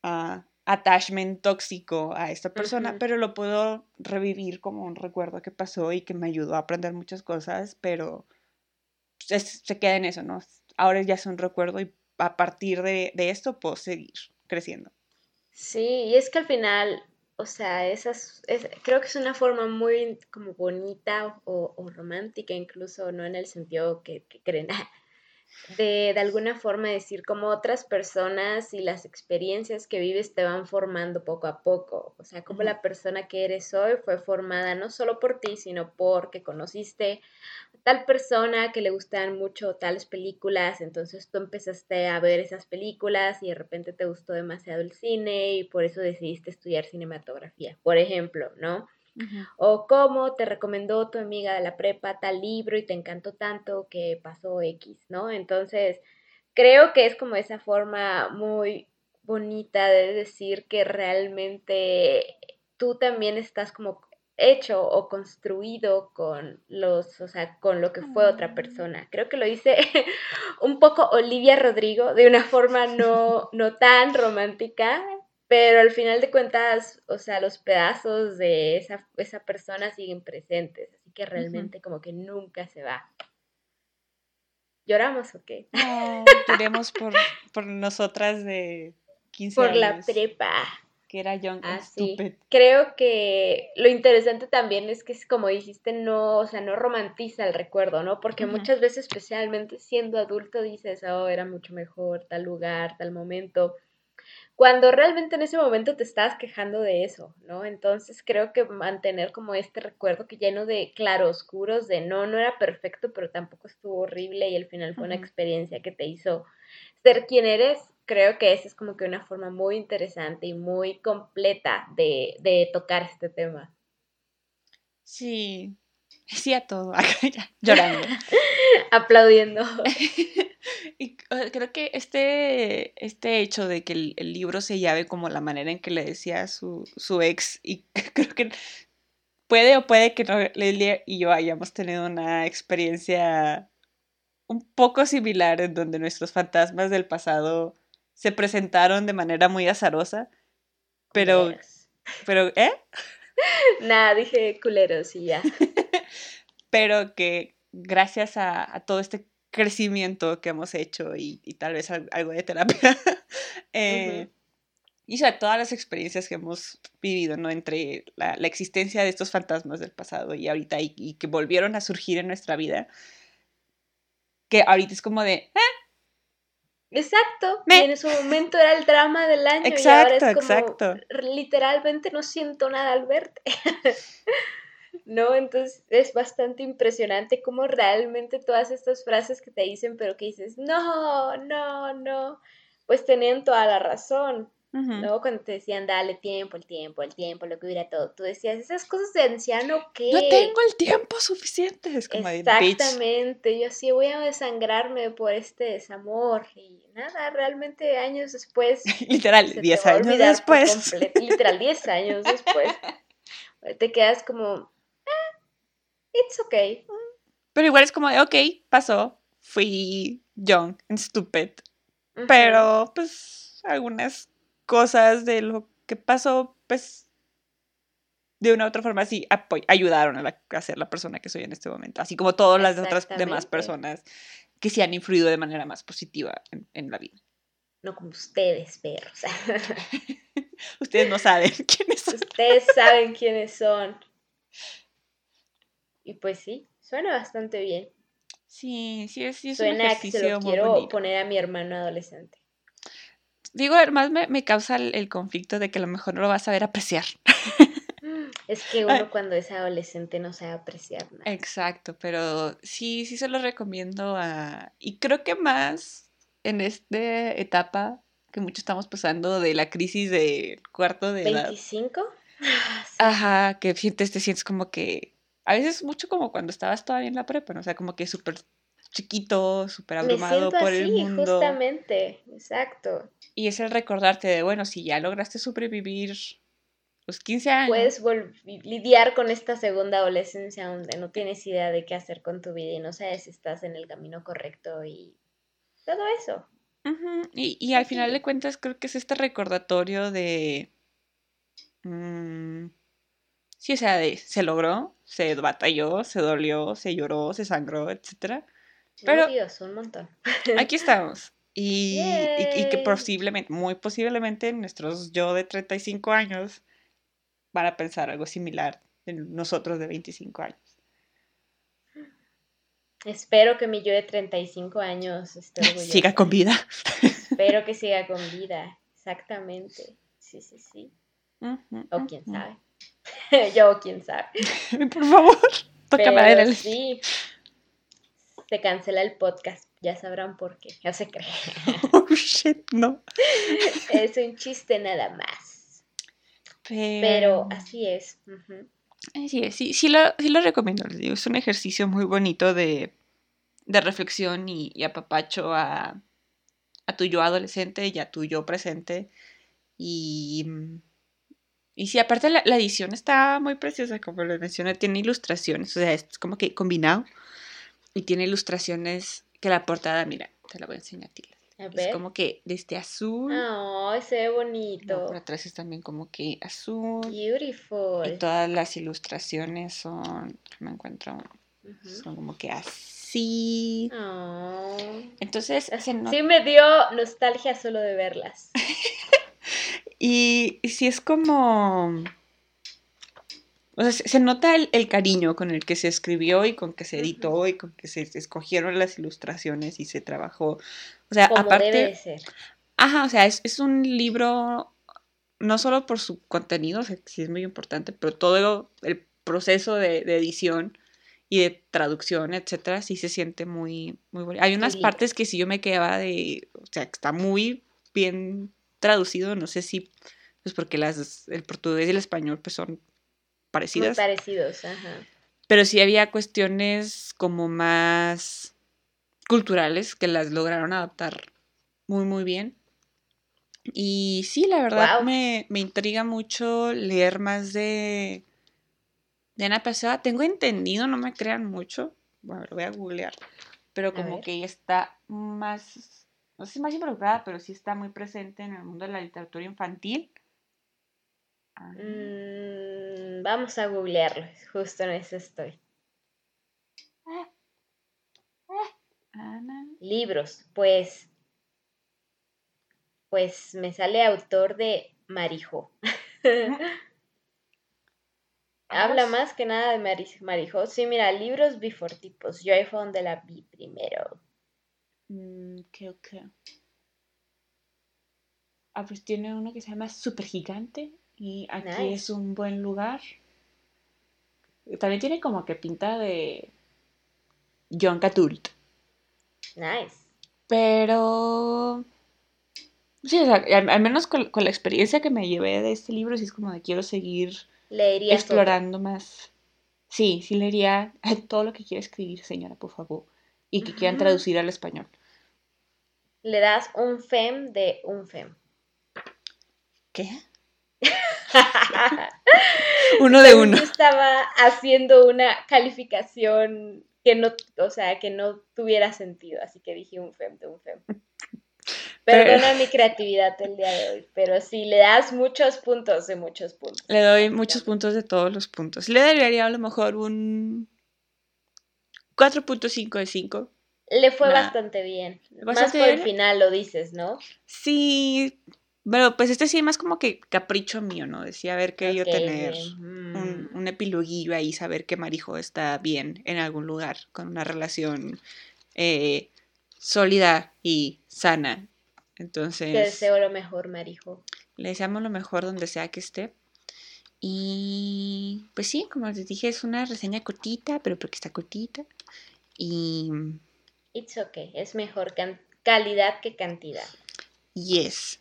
A: ah, attachment tóxico a esta persona, pero lo puedo revivir como un recuerdo que pasó y que me ayudó a aprender muchas cosas, pero se queda en eso, ¿no? Ahora ya es un recuerdo y a partir de, esto puedo seguir creciendo.
B: Sí, y es que al final, o sea, esas, creo que es una forma muy como bonita o, romántica, incluso no en el sentido que, que creen, de, de alguna forma decir como otras personas y las experiencias que vives te van formando poco a poco. O sea, como la persona que eres hoy fue formada no solo por ti, sino porque conociste a tal persona que le gustan mucho tales películas, entonces tú empezaste a ver esas películas y de repente te gustó demasiado el cine y por eso decidiste estudiar cinematografía, por ejemplo, ¿no? O cómo te recomendó tu amiga de la prepa tal libro y te encantó tanto que pasó X, ¿no? Entonces, creo que es como esa forma muy bonita de decir que realmente tú también estás como hecho o construido con los, o sea, con lo que fue otra mm. persona. Creo que lo hice un poco Olivia Rodrigo de una forma no, no tan romántica, pero al final de cuentas, o sea, los pedazos de esa, esa persona siguen presentes, así que realmente como que nunca se va. ¿Lloramos o qué?
A: No, lloremos por, por nosotras de 15
B: por años. Por la prepa.
A: Que era young ah,
B: Creo que lo interesante también es que, como dijiste, no, o sea, no romantiza el recuerdo, ¿no? Porque muchas veces, especialmente siendo adulto, dices, oh, era mucho mejor tal lugar, tal momento cuando realmente en ese momento te estabas quejando de eso, ¿no? Entonces creo que mantener como este recuerdo que lleno de claroscuros, de no, no era perfecto, pero tampoco estuvo horrible y al final fue una experiencia que te hizo ser quien eres, creo que esa es como que una forma muy interesante y muy completa de, de tocar este tema.
A: Sí, sí a todo, llorando.
B: Aplaudiendo.
A: y creo que este, este hecho de que el, libro se llave como la manera en que le decía su, su ex, y creo que puede o puede que no, Lelia y yo hayamos tenido una experiencia un poco similar en donde nuestros fantasmas del pasado se presentaron de manera muy azarosa, pero, pero, ¿eh?
B: Nada, dije culeros y ya.
A: pero que gracias a, todo este crecimiento que hemos hecho y, tal vez algo de terapia, eh, y sobre todas las experiencias que hemos vivido, ¿no? Entre la, existencia de estos fantasmas del pasado y ahorita y, que volvieron a surgir en nuestra vida, que ahorita es como de, ah,
B: Exacto. Y en su momento era el drama del año exacto, y ahora es como exacto. literalmente no siento nada al verte. ¿No? Entonces es bastante impresionante cómo realmente todas estas frases que te dicen, pero que dices, no, no, no, pues tenían toda la razón. ¿no? Cuando te decían, dale tiempo, el tiempo, el tiempo, lo que hubiera todo, tú decías, esas cosas de anciano que...
A: No tengo el tiempo suficiente, es como
B: Exactamente, yo sí voy a desangrarme por este desamor y nada, realmente años después...
A: literal, 10 años después.
B: literal, 10 años después. te quedas como, it's okay.
A: Pero igual es como de, ok, pasó, fui young and stupid, pero pues algunas cosas de lo que pasó, pues de una u otra forma sí ayudaron a, a, ser la persona que soy en este momento, así como todas las otras demás personas que sí han influido de manera más positiva en, la vida.
B: No como ustedes, perros.
A: ustedes no saben quiénes son.
B: Ustedes saben quiénes son. Y pues sí, suena bastante bien.
A: Sí, sí es, sí es
B: suena un ejercicio que se lo quiero poner a mi hermano adolescente
A: digo, además me, me causa el, conflicto de que a lo mejor no lo vas a ver apreciar.
B: Es que uno cuando es adolescente no sabe apreciar nada.
A: Exacto, pero sí, sí se lo recomiendo a... Y creo que más en esta etapa que mucho estamos pasando de la crisis de cuarto de edad.
B: ¿25?
A: Ajá, que sientes, te sientes como que... A veces mucho como cuando estabas todavía en la prepa, ¿no? O sea, como que súper chiquito, súper abrumado por el mundo.
B: Justamente, exacto.
A: Y es el recordarte de, bueno, si ya lograste sobrevivir los 15 años.
B: Puedes lidiar con esta segunda adolescencia donde no tienes idea de qué hacer con tu vida y no sabes si estás en el camino correcto y todo eso.
A: y, al final de cuentas creo que es este recordatorio de... Mm, sí, o sea, de, se logró, se batalló, se dolió, se lloró, se sangró, etcétera
B: pero Dios, un montón.
A: aquí estamos. Y, y, que posiblemente, muy posiblemente, nuestros yo de 35 años van a pensar algo similar en nosotros de 25 años.
B: Espero que mi yo de 35 años esté
A: Siga con vida.
B: Espero que siga con vida, exactamente. Sí, sí, sí. o quién sabe. yo, quién sabe.
A: Por favor, toca madera.
B: Sí, se cancela el podcast. Ya sabrán por qué. Ya se cree.
A: Oh, shit, no.
B: Es un chiste nada más. Pero, así es.
A: Así es, sí, sí lo, sí lo recomiendo. Les digo, es un ejercicio muy bonito de, de reflexión y, y apapacho a, a tu yo adolescente y a tu yo presente. Y, y sí, aparte la, la edición está muy preciosa, como les mencioné, tiene ilustraciones, o sea, es como que combinado. Y tiene ilustraciones que la portada, mira, te la voy a enseñar a ti. Es como que desde este azul.
B: Oh, se ve bonito.
A: por atrás es también como que azul.
B: Beautiful.
A: Y todas las ilustraciones son, me encuentro, son como que así. Oh. Entonces,
B: sí me dio nostalgia solo de verlas.
A: y, y sí es como o sea, se, nota el, cariño con el que se escribió y con que se editó y con que se escogieron las ilustraciones y se trabajó. O sea, aparte. Ajá, o sea, es, es un libro no solo por su contenido, o sea, que sí es muy importante, pero todo el proceso de, de edición y de traducción, etcétera, sí se siente muy, muy bonito. Hay unas partes que sí yo me quedaba de, o sea, que está muy bien traducido, no sé si, pues porque las, el portugués y el español pues son
B: Muy
A: parecidas,
B: parecidos, ajá.
A: pero sí había cuestiones como más culturales que las lograron adaptar muy, muy bien. Y sí, la verdad me, me intriga mucho leer más de, de Ana Pessoa. Tengo entendido, no me crean mucho, bueno, lo voy a googlear, pero como que ella está más, no sé si más involucrada, pero sí está muy presente en el mundo de la literatura infantil. Ah,
B: Mm, vamos a googlearlo, justo en eso estoy.
A: Ana.
B: Libros, pues, pues me sale autor de Marijo. Habla más que nada de Mari- Marijo. Sí, mira, libros bifortipos. Yo ahí fue donde la vi primero.
A: Mm, creo que. Ah, pues tiene uno que se llama Super Gigante. Y aquí
B: Nice.
A: es un buen lugar. También tiene como que pinta de Young Adult.
B: Nice.
A: Pero. Sí, o sea, al, al menos con, con la experiencia que me llevé de este libro, sí es como de quiero seguir
B: Leerías otro.
A: explorando más. Sí, sí leería todo lo que quiera escribir, señora, por favor. Y que quieran traducir al español.
B: Le das un fem de un fem.
A: ¿Qué? Uno de uno.
B: Yo estaba haciendo una calificación que no, o sea, que no tuviera sentido, así que dije un fem de un fem.
A: Pero-
B: Perdona mi creatividad el día de hoy, pero sí, le das muchos puntos de muchos puntos.
A: Le doy muchos puntos de todos los puntos. Le daría a lo mejor un 4.5 de 5.
B: Le fue
A: Nah.
B: bastante bien. Más por el final lo dices, ¿no?
A: Sí, pero pues este sí más como que capricho mío, ¿no? Decía a ver qué yo
B: Ok,
A: tener un, un epiloguillo ahí, saber que Marijo está bien en algún lugar, con una relación eh, sólida y sana.
B: Te
A: Entonces,
B: deseo lo mejor, Marijo.
A: le deseamos lo mejor donde sea que esté. Y pues sí, como les dije, es una reseña cortita, pero porque está cortita. Y
B: It's okay, es mejor can- calidad que cantidad.
A: yes.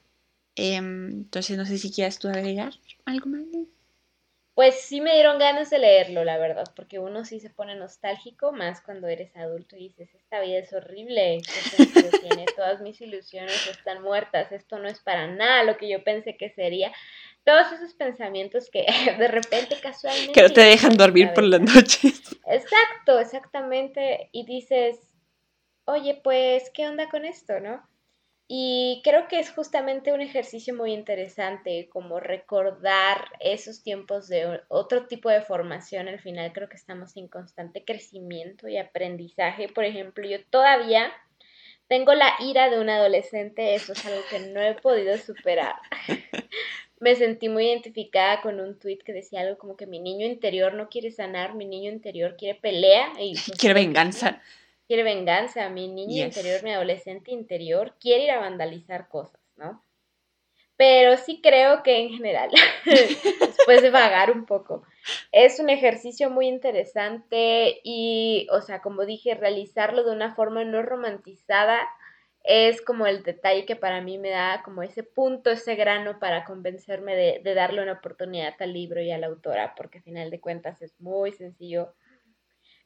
A: Em, entonces no sé si quieras tú agregar algo más.
B: Pues sí me dieron ganas de leerlo, la verdad, porque uno sí se pone nostálgico, más cuando eres adulto y dices, esta vida es horrible, ¿qué sentido tiene? Todas mis ilusiones están muertas, esto no es para nada lo que yo pensé que sería. Todos esos pensamientos que de repente casualmente...
A: Que no te dejan dormir por las noches.
B: Exacto, exactamente. Y dices, oye, pues, ¿qué onda con esto, no? Y creo que es justamente un ejercicio muy interesante, como recordar esos tiempos de otro tipo de formación. Al final creo que estamos en constante crecimiento y aprendizaje. Por ejemplo, yo todavía tengo la ira de un adolescente, eso es algo que no he podido superar. Me sentí muy identificada con un tweet que decía algo como que mi niño interior no quiere sanar, mi niño interior quiere pelea y
A: Quiere venganza.
B: Quiere venganza, mi niño
A: Yes.
B: interior, mi adolescente interior quiere ir a vandalizar cosas, ¿no? Pero sí creo que en general, después de vagar un poco, es un ejercicio muy interesante y, o sea, como dije, realizarlo de una forma no romantizada es como el detalle que para mí me da como ese punto, ese grano para convencerme de, de darle una oportunidad al libro y a la autora, porque al final de cuentas es muy sencillo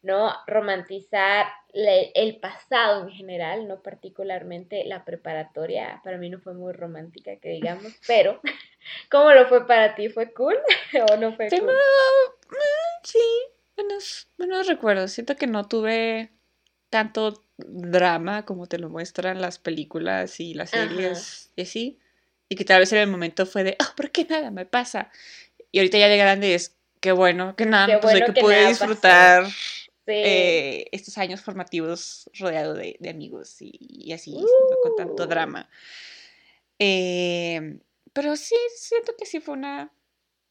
B: ¿no? Romantizar el pasado en general, no particularmente la preparatoria. Para mí no fue muy romántica, que digamos, pero ¿cómo lo fue para ti? ¿Fue cool o no fue
A: Tengo,
B: cool?
A: mm, sí, buenos, buenos recuerdos. Siento que no tuve tanto drama como te lo muestran las películas y las
B: Ajá.
A: series y así. Y que tal vez en el momento fue de, ah, ¿por qué nada me pasa? Y ahorita ya de grande es, qué bueno que nada
B: Qué
A: y
B: bueno
A: que
B: que
A: pude
B: pasó.
A: Eh, estos años formativos rodeado de, de amigos y, y así, no con tanto
B: Uh.
A: drama. Eh, pero sí, siento que sí fue una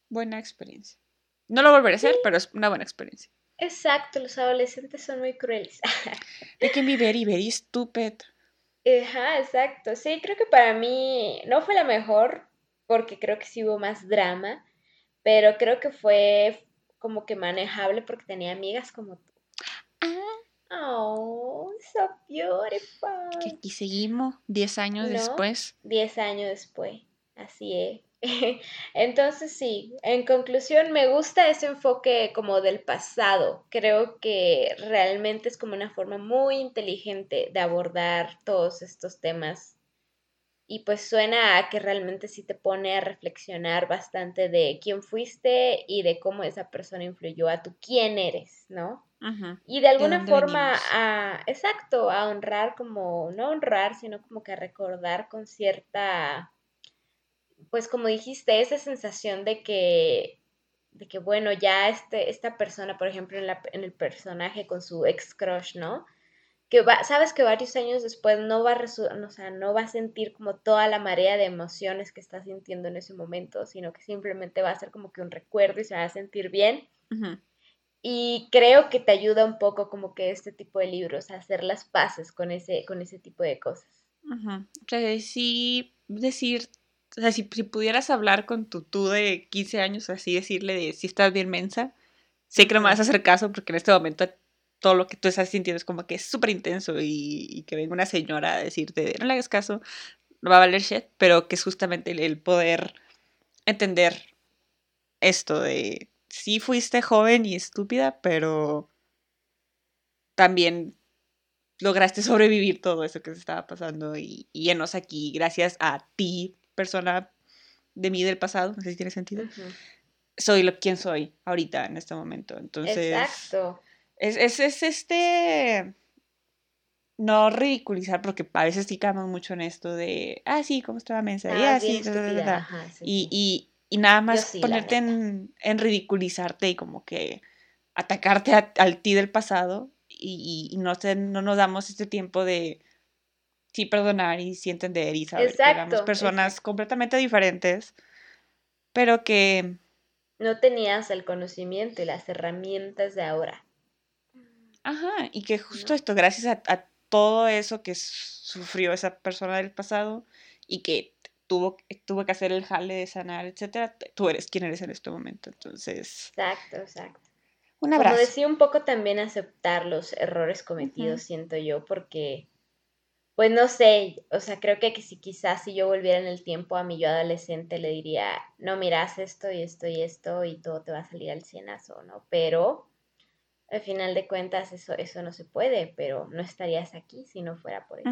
A: buena experiencia. No lo volveré a hacer, pero es una buena experiencia.
B: Exacto, los adolescentes son muy crueles.
A: They can be very, very stupid.
B: Ajá, exacto. Sí, creo que para mí no fue la mejor, porque creo que sí hubo más drama, pero creo que fue como que manejable porque tenía amigas como tú.
A: Ah.
B: Oh, so beautiful.
A: Que aquí seguimos 10 años
B: ¿No?
A: después.
B: Diez años después, así es. Entonces sí, en conclusión me gusta ese enfoque como del pasado. Creo que realmente es como una forma muy inteligente de abordar todos estos temas. Y pues suena a que realmente sí te pone a reflexionar bastante de quién fuiste y de cómo esa persona influyó a tu quién eres, ¿no?
A: Ujú.
B: Y de alguna forma
A: venimos?
B: a, exacto, a honrar como, no honrar, sino como que a recordar con cierta, pues como dijiste, esa sensación de que, de que bueno, ya este, esta persona, por ejemplo, en, la, en el personaje con su ex crush, ¿no? Que va, sabes que varios años después no va a o sea, no va a sentir como toda la marea de emociones que está sintiendo en ese momento, sino que simplemente va a ser como que un recuerdo y se va a sentir bien.
A: Ujú.
B: Y creo que te ayuda un poco como que este tipo de libros a hacer las paces con ese, con ese tipo de cosas.
A: Ujú. O sea, sí decir, o sea, si, si pudieras hablar con tu tú de 15 años, así decirle de si estás bien mensa, sé que no me vas a hacer caso porque en este momento todo lo que tú estás sintiendo es como que es súper intenso y, y que venga una señora a decirte de no le hagas caso, no va a valer shit, pero que es justamente el, el poder entender esto de sí fuiste joven y estúpida, pero también lograste sobrevivir todo eso que se estaba pasando y, y enos aquí gracias a ti, persona de mí del pasado, no sé si tiene sentido, soy lo quien soy ahorita en este momento. Entonces,
B: Exacto.
A: Es, es, es este no ridiculizar, porque a veces sí caemos mucho en esto de, ah, sí, ¿cómo estaba mensa? Y
B: Ah,
A: así,
B: estúpida. Ajá, sí,
A: y, y, y nada más
B: sí, la
A: ponerte en, en ridiculizarte y como que atacarte a- al ti del pasado y, y- y no, no nos damos este tiempo de sí perdonar y sí entender y saber que éramos
B: Exacto,
A: personas
B: exacto.
A: completamente diferentes, pero que,
B: No tenías el conocimiento y las herramientas de ahora.
A: Ajá, y que justo
B: ¿no?
A: esto, gracias a, a todo eso que sufrió esa persona del pasado y que tuvo, tuvo que hacer el jale de sanar, etcétera, tú eres quien eres en este momento. Entonces,
B: Exacto, exacto.
A: un
B: Como
A: abrazo.
B: decía, un poco también aceptar los errores cometidos, siento yo, porque, pues no sé, o sea, creo que, que si quizás si yo volviera en el tiempo a mi yo adolescente le diría, no miras esto y esto y esto y todo te va a salir al cienazo, ¿no? Pero al final de cuentas eso, eso no se puede, pero no estarías aquí si no fuera por eso.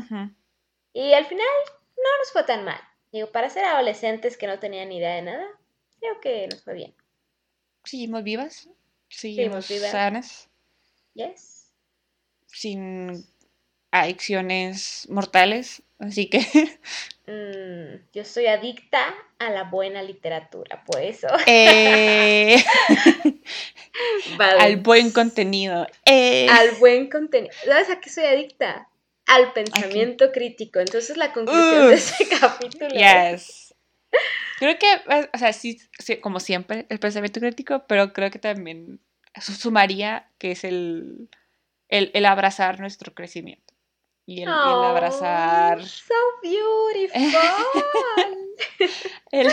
B: Y al final no nos fue tan mal. Digo, para ser adolescentes que no tenían idea de nada, creo que nos fue bien.
A: Seguimos vivas,
B: Seguimos
A: seguimos
B: vivas.
A: sanas,
B: ¿Yes?
A: sin adicciones mortales, así que
B: Mm, yo soy adicta a la buena literatura, por eso.
A: eh, al buen contenido. eh.
B: Al buen contenido. ¿Sabes a qué soy adicta? Al pensamiento crítico. Entonces la conclusión de ese capítulo es...
A: Yes. Creo que, eh, o sea, sí, sí, como siempre, el pensamiento crítico, pero creo que también su- sumaría que es el, el, el abrazar nuestro crecimiento. Y el, abrazar.
B: so beautiful.
A: El,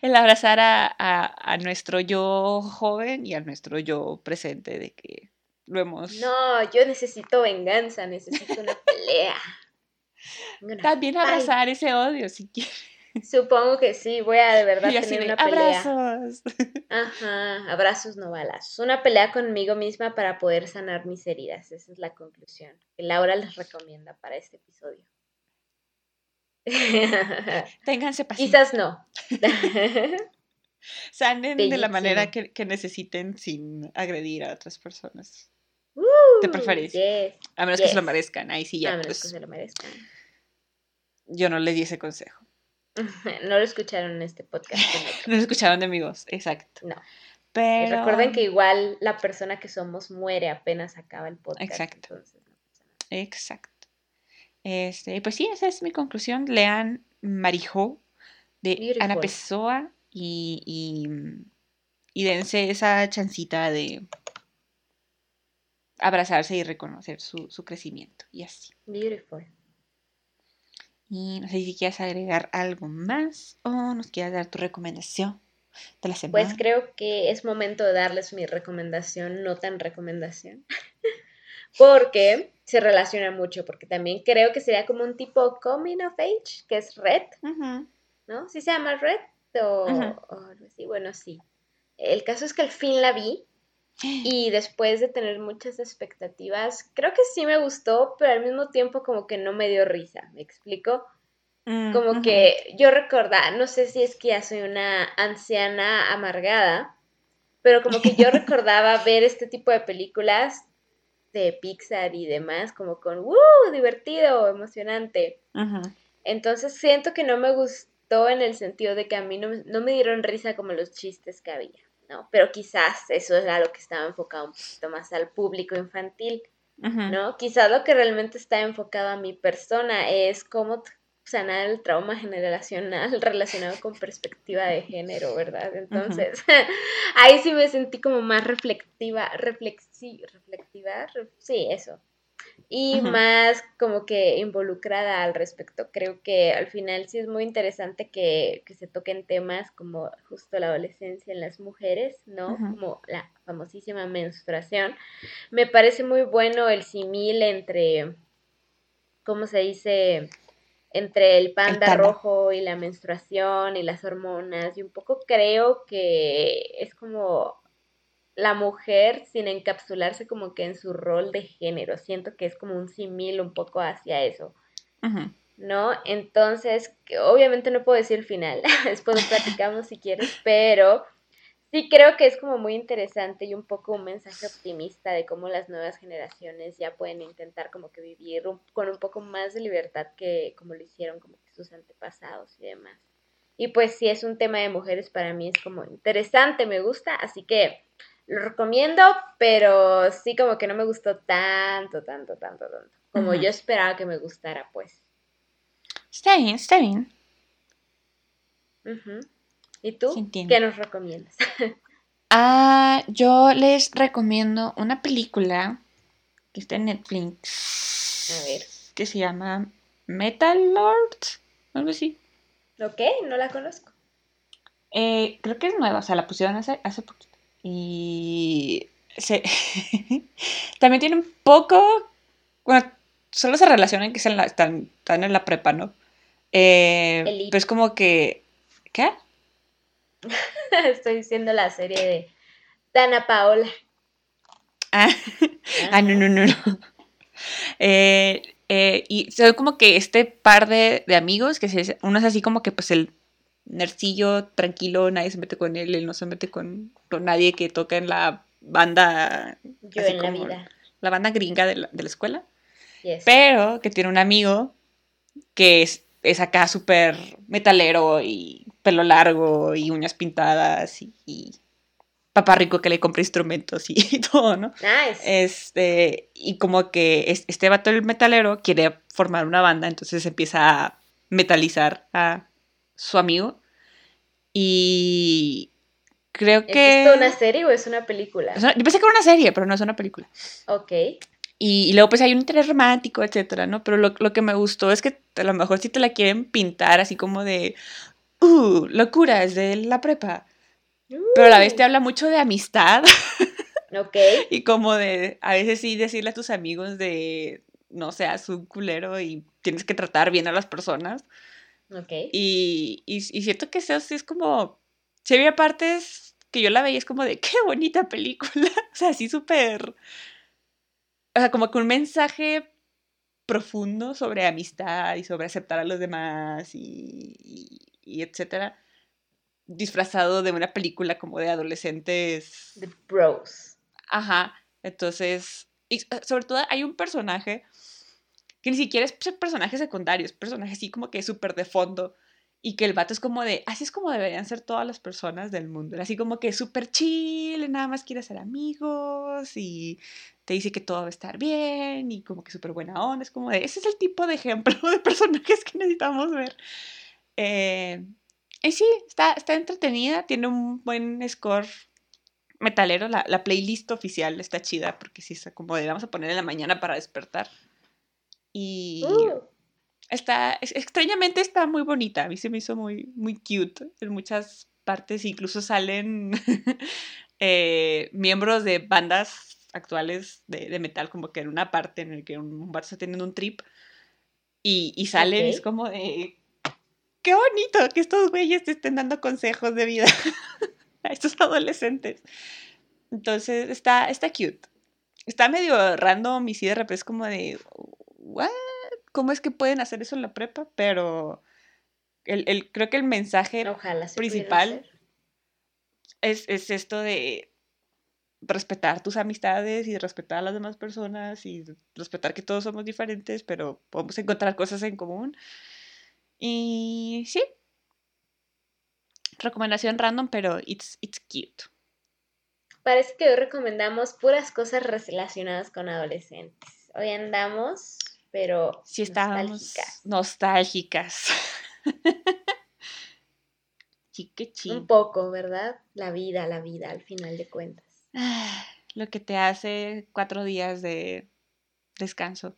A: el abrazar a, a, a nuestro yo joven y a nuestro yo presente de que lo hemos.
B: No, yo necesito venganza, necesito una pelea. Una
A: También
B: fight.
A: abrazar ese odio, si quieres.
B: Supongo que sí, voy a de verdad tener
A: de
B: una pelea.
A: abrazos.
B: Ajá, abrazos no balazos. Una pelea conmigo misma para poder sanar mis heridas. Esa es la conclusión que Laura les recomienda para este episodio.
A: Ténganse paciencia.
B: Quizás no.
A: Sanen de la manera que, que necesiten sin agredir a otras personas.
B: Uh,
A: De preferencia.
B: yes,
A: A menos que se lo merezcan. Ahí sí
B: A
A: ya,
B: menos
A: pues
B: que se lo merezcan.
A: yo no les di ese consejo.
B: No lo escucharon en este podcast.
A: No lo escucharon de mi voz, exacto.
B: No. Y
A: Pero...
B: recuerden que igual la persona que somos muere apenas acaba el podcast.
A: Exacto.
B: entonces no.
A: Exacto. Este, pues sí, esa es mi conclusión. Lean Marijo de Ana
B: Beautiful.
A: Pessoa y, y, y dense esa chancita de abrazarse y reconocer su, su crecimiento. Y así.
B: Beautiful.
A: Y no sé si quieres agregar algo más o nos quieras dar tu recomendación de la semana.
B: Pues creo que es momento de darles mi recomendación, no tan recomendación, porque se relaciona mucho, porque también creo que sería como un tipo coming of age, que es Red, ¿no? ¿Sí se llama Red? O, algo así, bueno, sí. El caso es que al fin la vi y después de tener muchas expectativas, creo que sí me gustó, pero al mismo tiempo como que no me dio risa, ¿me explico? Mm, como que yo recordaba, no sé si es que ya soy una anciana amargada, pero como que yo recordaba ver este tipo de películas de Pixar y demás, como con, ¡uh! divertido, emocionante. Entonces siento que no me gustó en el sentido de que a mí no, no me dieron risa como los chistes que había. ¿No? Pero quizás eso era lo que estaba enfocado un poquito más al público infantil, ¿no? Quizás lo que realmente está enfocado a mi persona es cómo sanar el trauma generacional relacionado con perspectiva de género, ¿verdad? Entonces, ahí sí me sentí como más reflectiva, reflexi reflectiva, sí, eso, y más como que involucrada al respecto. Creo que al final sí es muy interesante que, se toquen temas como justo la adolescencia en las mujeres, ¿no? Como la famosísima menstruación. Me parece muy bueno el simil entre, ¿cómo se dice? entre el panda, rojo y la menstruación y las hormonas y un poco creo que es como la mujer sin encapsularse como que en su rol de género. Siento que es como un simil un poco hacia eso. ¿No? Entonces, obviamente no puedo decir el final, después lo platicamos si quieres, pero sí creo que es como muy interesante y un poco un mensaje optimista de cómo las nuevas generaciones ya pueden intentar como que vivir con un poco más de libertad que como lo hicieron como que sus antepasados y demás. Y pues si es un tema de mujeres para mí es como interesante, me gusta, así que lo recomiendo, pero sí como que no me gustó tanto, tanto, tanto, tanto. Como yo esperaba que me gustara, pues.
A: Está bien, está bien.
B: ¿Y tú? ¿Qué nos recomiendas?
A: ah, yo les recomiendo una película que está en Netflix.
B: A ver.
A: Que se llama Metal Lord. Algo así.
B: Ok, no la conozco.
A: Eh, creo que es nueva, o sea, la pusieron hace, hace poquito. Y también tiene un poco, bueno, solo se relacionan que están, en la prepa, ¿no? Eh, pues como que, ¿qué?
B: Estoy diciendo la serie de Dana Paola.
A: Ah, ah no, no, no, no. Eh, eh, y son como que este par de, de amigos, que uno es así como que pues el nercillo, tranquilo, nadie se mete con él, él no se mete con, nadie que toca en la banda.
B: Yo en la vida.
A: La banda gringa de la, escuela. Pero que tiene un amigo que es, es acá súper metalero y pelo largo y uñas pintadas y, papá rico que le compra instrumentos y, todo, ¿no?
B: Nice.
A: Este, y como que este vato el metalero quiere formar una banda, entonces empieza a metalizar a su amigo. Y creo que...
B: ¿Es una serie o es una película?
A: yo pensé que era una serie, pero no es una película.
B: Ok.
A: Y, luego pues hay un interés romántico, etcétera, ¿no? Pero lo, que me gustó es que a lo mejor si te la quieren pintar así como de, uh, locura, es de la prepa. Pero a la vez te uh. habla mucho de amistad.
B: Ok.
A: y como de, a veces sí decirle a tus amigos de, no seas un culero y tienes que tratar bien a las personas. Y, y, siento que eso sí es como. Si había partes que yo la veía, es como de qué bonita película. o sea, así súper. O sea, como que un mensaje profundo sobre amistad y sobre aceptar a los demás y, y, etcétera. Disfrazado de una película como de adolescentes.
B: De bros.
A: Ajá. Entonces. Y sobre todo hay un personaje que ni siquiera es personaje secundario, es personaje así como que es súper de fondo. Y que el vato es como de, así es como deberían ser todas las personas del mundo. Así como que súper chill, nada más quiere ser amigos y te dice que todo va a estar bien y como que súper buena onda. Es como de, ese es el tipo de ejemplo de personajes que necesitamos ver. Eh, y sí, está, está entretenida, tiene un buen score metalero. La, la playlist oficial está chida porque sí está como de, vamos a poner en la mañana para despertar. Y uh. está, extrañamente está muy bonita. A mí se me hizo muy, muy cute en muchas partes. Incluso salen eh, miembros de bandas actuales de, metal, como que en una parte en el que un, bar está teniendo un trip y, y salen, es como de. ¡Qué bonito que estos güeyes te estén dando consejos de vida a estos adolescentes! Entonces, está, está cute. Está medio random y sí de repente es como de. ¿What? ¿Cómo es que pueden hacer eso en la prepa? Pero el, el creo que el mensaje principal es, es esto de respetar tus amistades y respetar a las demás personas y respetar que todos somos diferentes, pero podemos encontrar cosas en común. Y sí. Recomendación random, pero it's, it's cute.
B: Parece que hoy recomendamos puras cosas relacionadas con adolescentes. Hoy andamos, pero
A: sí nostálgicas. nostálgicas.
B: Un poco, ¿verdad? La vida, la vida, al final de cuentas.
A: Lo que te hace cuatro días de descanso.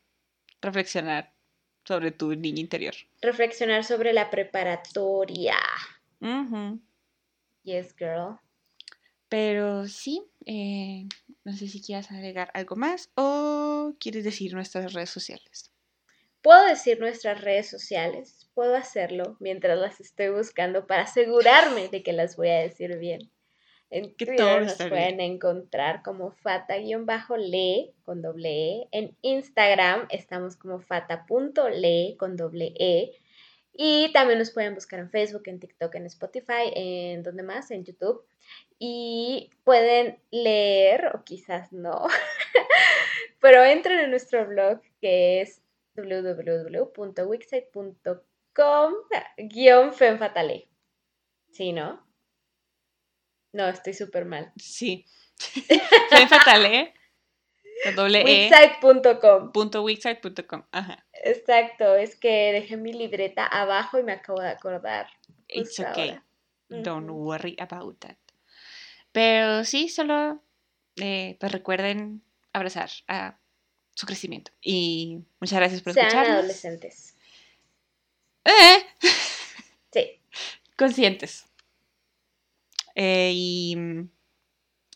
A: Reflexionar sobre tu niño interior.
B: Reflexionar sobre la preparatoria. Yes, girl.
A: Pero sí, eh, no sé si quieras agregar algo más o quieres decir nuestras redes sociales.
B: Puedo decir nuestras redes sociales, puedo hacerlo mientras las estoy buscando para asegurarme de que las voy a decir bien. En Twitter nos pueden encontrar como fata-le con doble E. En Instagram estamos como fata.le con doble E. Y también nos pueden buscar en Facebook, en TikTok, en Spotify, en donde más, en YouTube. Y pueden leer, o quizás no, pero entren en nuestro blog que es www.wixsite.com guion femfatale. ¿Sí, no? No, estoy súper mal.
A: Sí. Fue fatal, ¿eh? Doble
B: e. Wixsite.com.
A: Punto wixsite.com. Ajá.
B: Exacto, es que dejé mi libreta abajo y me acabo de acordar.
A: It's okay. Don't worry about that. Pero sí, solo eh, pues recuerden abrazar a su crecimiento. Y muchas gracias por
B: Sean adolescentes.
A: ¿Eh?
B: Sí.
A: Conscientes. Eh, y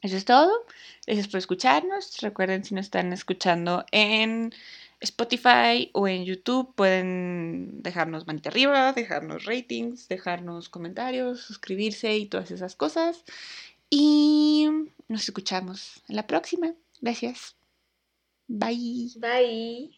A: eso es todo. Gracias por escucharnos. Recuerden si nos están escuchando en Spotify o en YouTube, pueden dejarnos manita arriba, dejarnos ratings, dejarnos comentarios, suscribirse y todas esas cosas. Y nos escuchamos en la próxima. Gracias. Bye.
B: Bye.